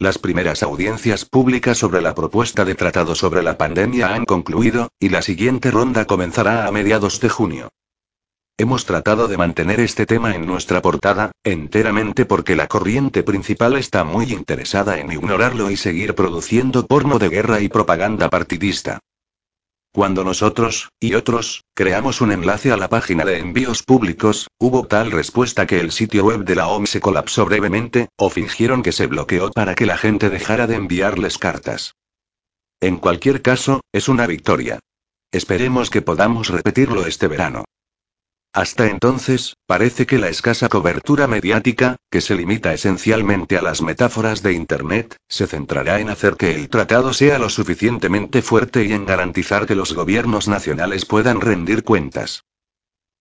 Las primeras audiencias públicas sobre la propuesta de tratado sobre la pandemia han concluido, y la siguiente ronda comenzará a mediados de junio. Hemos tratado de mantener este tema en nuestra portada, enteramente porque la corriente principal está muy interesada en ignorarlo y seguir produciendo porno de guerra y propaganda partidista. Cuando nosotros, y otros, creamos un enlace a la página de envíos públicos, hubo tal respuesta que el sitio web de la OMS se colapsó brevemente, o fingieron que se bloqueó para que la gente dejara de enviarles cartas. En cualquier caso, es una victoria. Esperemos que podamos repetirlo este verano. Hasta entonces, parece que la escasa cobertura mediática, que se limita esencialmente a las metáforas de Internet, se centrará en hacer que el tratado sea lo suficientemente fuerte y en garantizar que los gobiernos nacionales puedan rendir cuentas.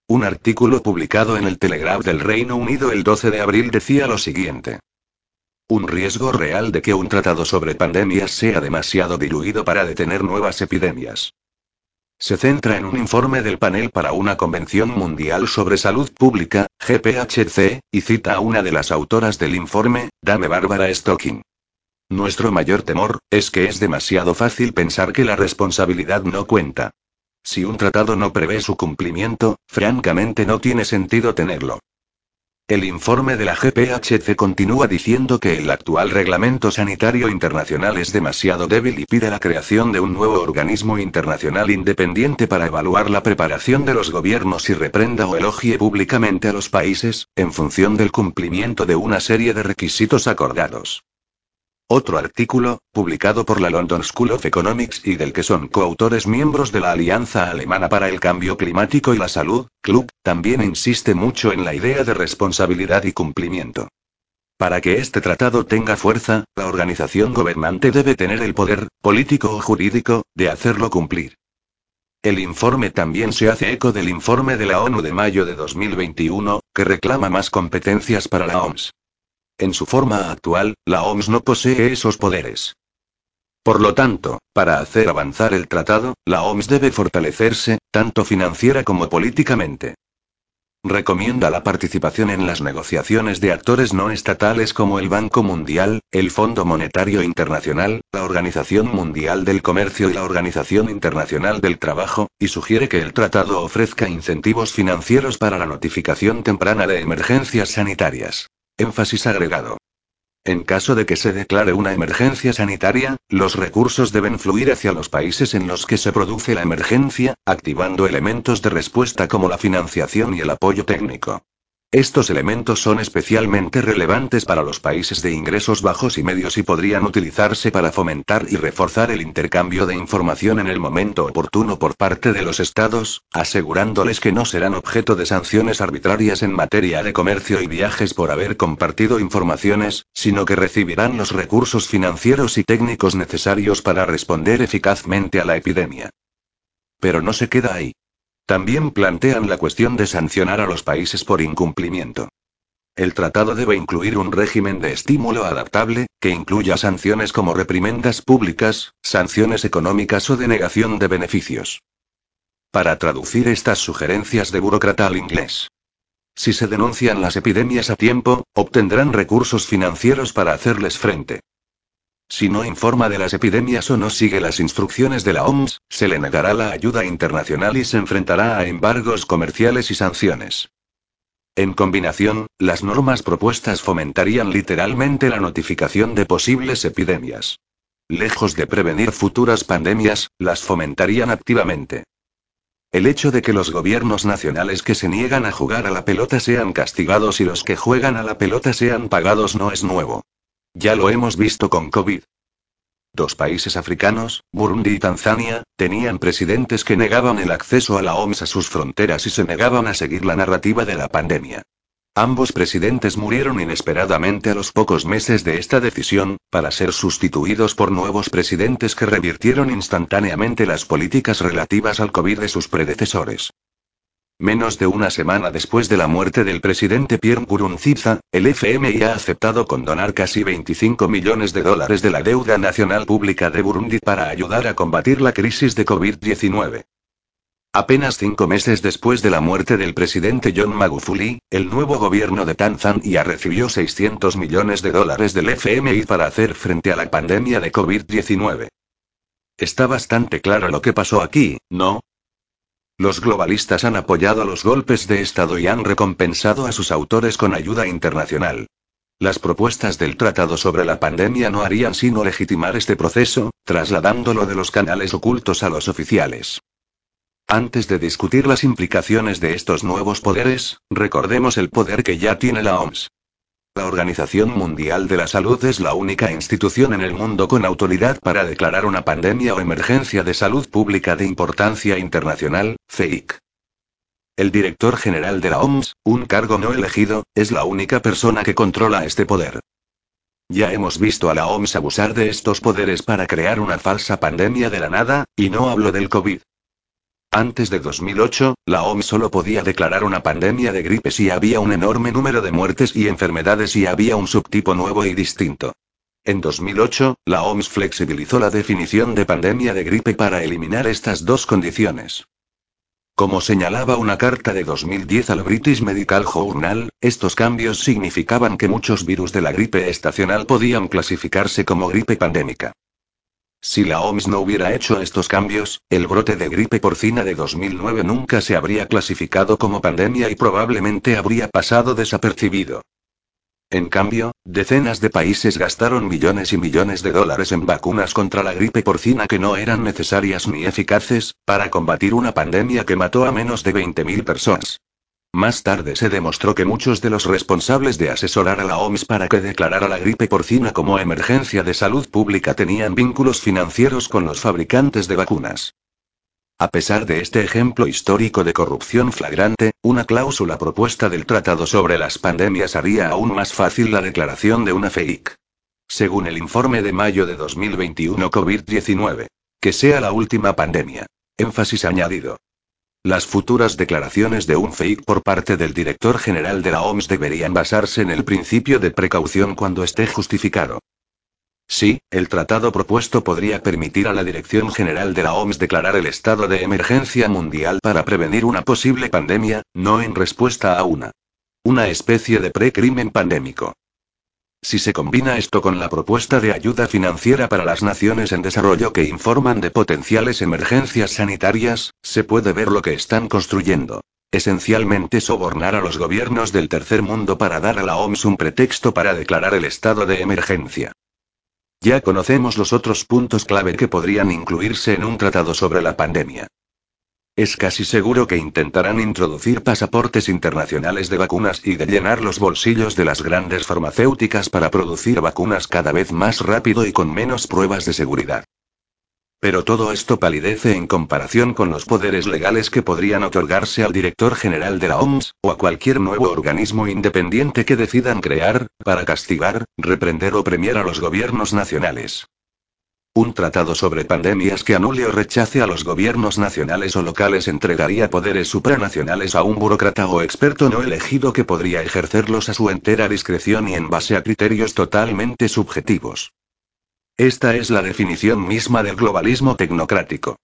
Un artículo publicado en el Telegraph del Reino Unido el 12 de abril decía lo siguiente. Un riesgo real de que un tratado sobre pandemias sea demasiado diluido para detener nuevas epidemias. Se centra en un informe del panel para una Convención Mundial sobre Salud Pública, GPHC, y cita a una de las autoras del informe, Dame Bárbara Stocking. Nuestro mayor temor, es que es demasiado fácil pensar que la responsabilidad no cuenta. Si un tratado no prevé su cumplimiento, francamente no tiene sentido tenerlo. El informe de la GPHC continúa diciendo que el actual reglamento sanitario internacional es demasiado débil y pide la creación de un nuevo organismo internacional independiente para evaluar la preparación de los gobiernos y reprenda o elogie públicamente a los países, en función del cumplimiento de una serie de requisitos acordados. Otro artículo, publicado por la London School of Economics y del que son coautores miembros de la Alianza Alemana para el Cambio Climático y la Salud, Club, también insiste mucho en la idea de responsabilidad y cumplimiento. Para que este tratado tenga fuerza, la organización gobernante debe tener el poder, político o jurídico, de hacerlo cumplir. El informe también se hace eco del informe de la ONU de mayo de 2021, que reclama más competencias para la OMS. En su forma actual, la OMS no posee esos poderes. Por lo tanto, para hacer avanzar el tratado, la OMS debe fortalecerse, tanto financiera como políticamente. Recomienda la participación en las negociaciones de actores no estatales como el Banco Mundial, el Fondo Monetario Internacional, la Organización Mundial del Comercio y la Organización Internacional del Trabajo, y sugiere que el tratado ofrezca incentivos financieros para la notificación temprana de emergencias sanitarias. Énfasis agregado. En caso de que se declare una emergencia sanitaria, los recursos deben fluir hacia los países en los que se produce la emergencia, activando elementos de respuesta como la financiación y el apoyo técnico. Estos elementos son especialmente relevantes para los países de ingresos bajos y medios y podrían utilizarse para fomentar y reforzar el intercambio de información en el momento oportuno por parte de los estados, asegurándoles que no serán objeto de sanciones arbitrarias en materia de comercio y viajes por haber compartido informaciones, sino que recibirán los recursos financieros y técnicos necesarios para responder eficazmente a la epidemia. Pero no se queda ahí. También plantean la cuestión de sancionar a los países por incumplimiento. El tratado debe incluir un régimen de estímulo adaptable, que incluya sanciones como reprimendas públicas, sanciones económicas o denegación de beneficios. Para traducir estas sugerencias de burócrata al inglés. Si se denuncian las epidemias a tiempo, obtendrán recursos financieros para hacerles frente. Si no informa de las epidemias o no sigue las instrucciones de la OMS, se le negará la ayuda internacional y se enfrentará a embargos comerciales y sanciones. En combinación, las normas propuestas fomentarían literalmente la notificación de posibles epidemias. Lejos de prevenir futuras pandemias, las fomentarían activamente. El hecho de que los gobiernos nacionales que se niegan a jugar a la pelota sean castigados y los que juegan a la pelota sean pagados no es nuevo. Ya lo hemos visto con COVID. Dos países africanos, Burundi y Tanzania, tenían presidentes que negaban el acceso a la OMS a sus fronteras y se negaban a seguir la narrativa de la pandemia. Ambos presidentes murieron inesperadamente a los pocos meses de esta decisión, para ser sustituidos por nuevos presidentes que revirtieron instantáneamente las políticas relativas al COVID de sus predecesores. Menos de una semana después de la muerte del presidente Pierre Nkurunziza, el FMI ha aceptado condonar casi 25 millones de dólares de la deuda nacional pública de Burundi para ayudar a combatir la crisis de COVID-19. Apenas cinco meses después de la muerte del presidente John Magufuli, el nuevo gobierno de Tanzania recibió 600 millones de dólares del FMI para hacer frente a la pandemia de COVID-19. Está bastante claro lo que pasó aquí, ¿no? Los globalistas han apoyado los golpes de Estado y han recompensado a sus autores con ayuda internacional. Las propuestas del Tratado sobre la Pandemia no harían sino legitimar este proceso, trasladándolo de los canales ocultos a los oficiales. Antes de discutir las implicaciones de estos nuevos poderes, recordemos el poder que ya tiene la OMS. La Organización Mundial de la Salud es la única institución en el mundo con autoridad para declarar una pandemia o emergencia de salud pública de importancia internacional, FEIC. El director general de la OMS, un cargo no elegido, es la única persona que controla este poder. Ya hemos visto a la OMS abusar de estos poderes para crear una falsa pandemia de la nada, y no hablo del COVID. Antes de 2008, la OMS solo podía declarar una pandemia de gripe si había un enorme número de muertes y enfermedades y había un subtipo nuevo y distinto. En 2008, la OMS flexibilizó la definición de pandemia de gripe para eliminar estas dos condiciones. Como señalaba una carta de 2010 al British Medical Journal, estos cambios significaban que muchos virus de la gripe estacional podían clasificarse como gripe pandémica. Si la OMS no hubiera hecho estos cambios, el brote de gripe porcina de 2009 nunca se habría clasificado como pandemia y probablemente habría pasado desapercibido. En cambio, decenas de países gastaron millones y millones de dólares en vacunas contra la gripe porcina que no eran necesarias ni eficaces, para combatir una pandemia que mató a menos de 20.000 personas. Más tarde se demostró que muchos de los responsables de asesorar a la OMS para que declarara la gripe porcina como emergencia de salud pública tenían vínculos financieros con los fabricantes de vacunas. A pesar de este ejemplo histórico de corrupción flagrante, una cláusula propuesta del Tratado sobre las Pandemias haría aún más fácil la declaración de una FEIC. Según el informe de mayo de 2021 COVID-19. Que sea la última pandemia. Énfasis añadido. Las futuras declaraciones de un FEIC por parte del director general de la OMS deberían basarse en el principio de precaución cuando esté justificado. Sí, el tratado propuesto podría permitir a la Dirección General de la OMS declarar el estado de emergencia mundial para prevenir una posible pandemia, no en respuesta a una. Una especie de precrimen pandémico. Si se combina esto con la propuesta de ayuda financiera para las naciones en desarrollo que informan de potenciales emergencias sanitarias, se puede ver lo que están construyendo. Esencialmente sobornar a los gobiernos del tercer mundo para dar a la OMS un pretexto para declarar el estado de emergencia. Ya conocemos los otros puntos clave que podrían incluirse en un tratado sobre la pandemia. Es casi seguro que intentarán introducir pasaportes internacionales de vacunas y de llenar los bolsillos de las grandes farmacéuticas para producir vacunas cada vez más rápido y con menos pruebas de seguridad. Pero todo esto palidece en comparación con los poderes legales que podrían otorgarse al director general de la OMS, o a cualquier nuevo organismo independiente que decidan crear, para castigar, reprender o premiar a los gobiernos nacionales. Un tratado sobre pandemias que anule o rechace a los gobiernos nacionales o locales entregaría poderes supranacionales a un burócrata o experto no elegido que podría ejercerlos a su entera discreción y en base a criterios totalmente subjetivos. Esta es la definición misma del globalismo tecnocrático.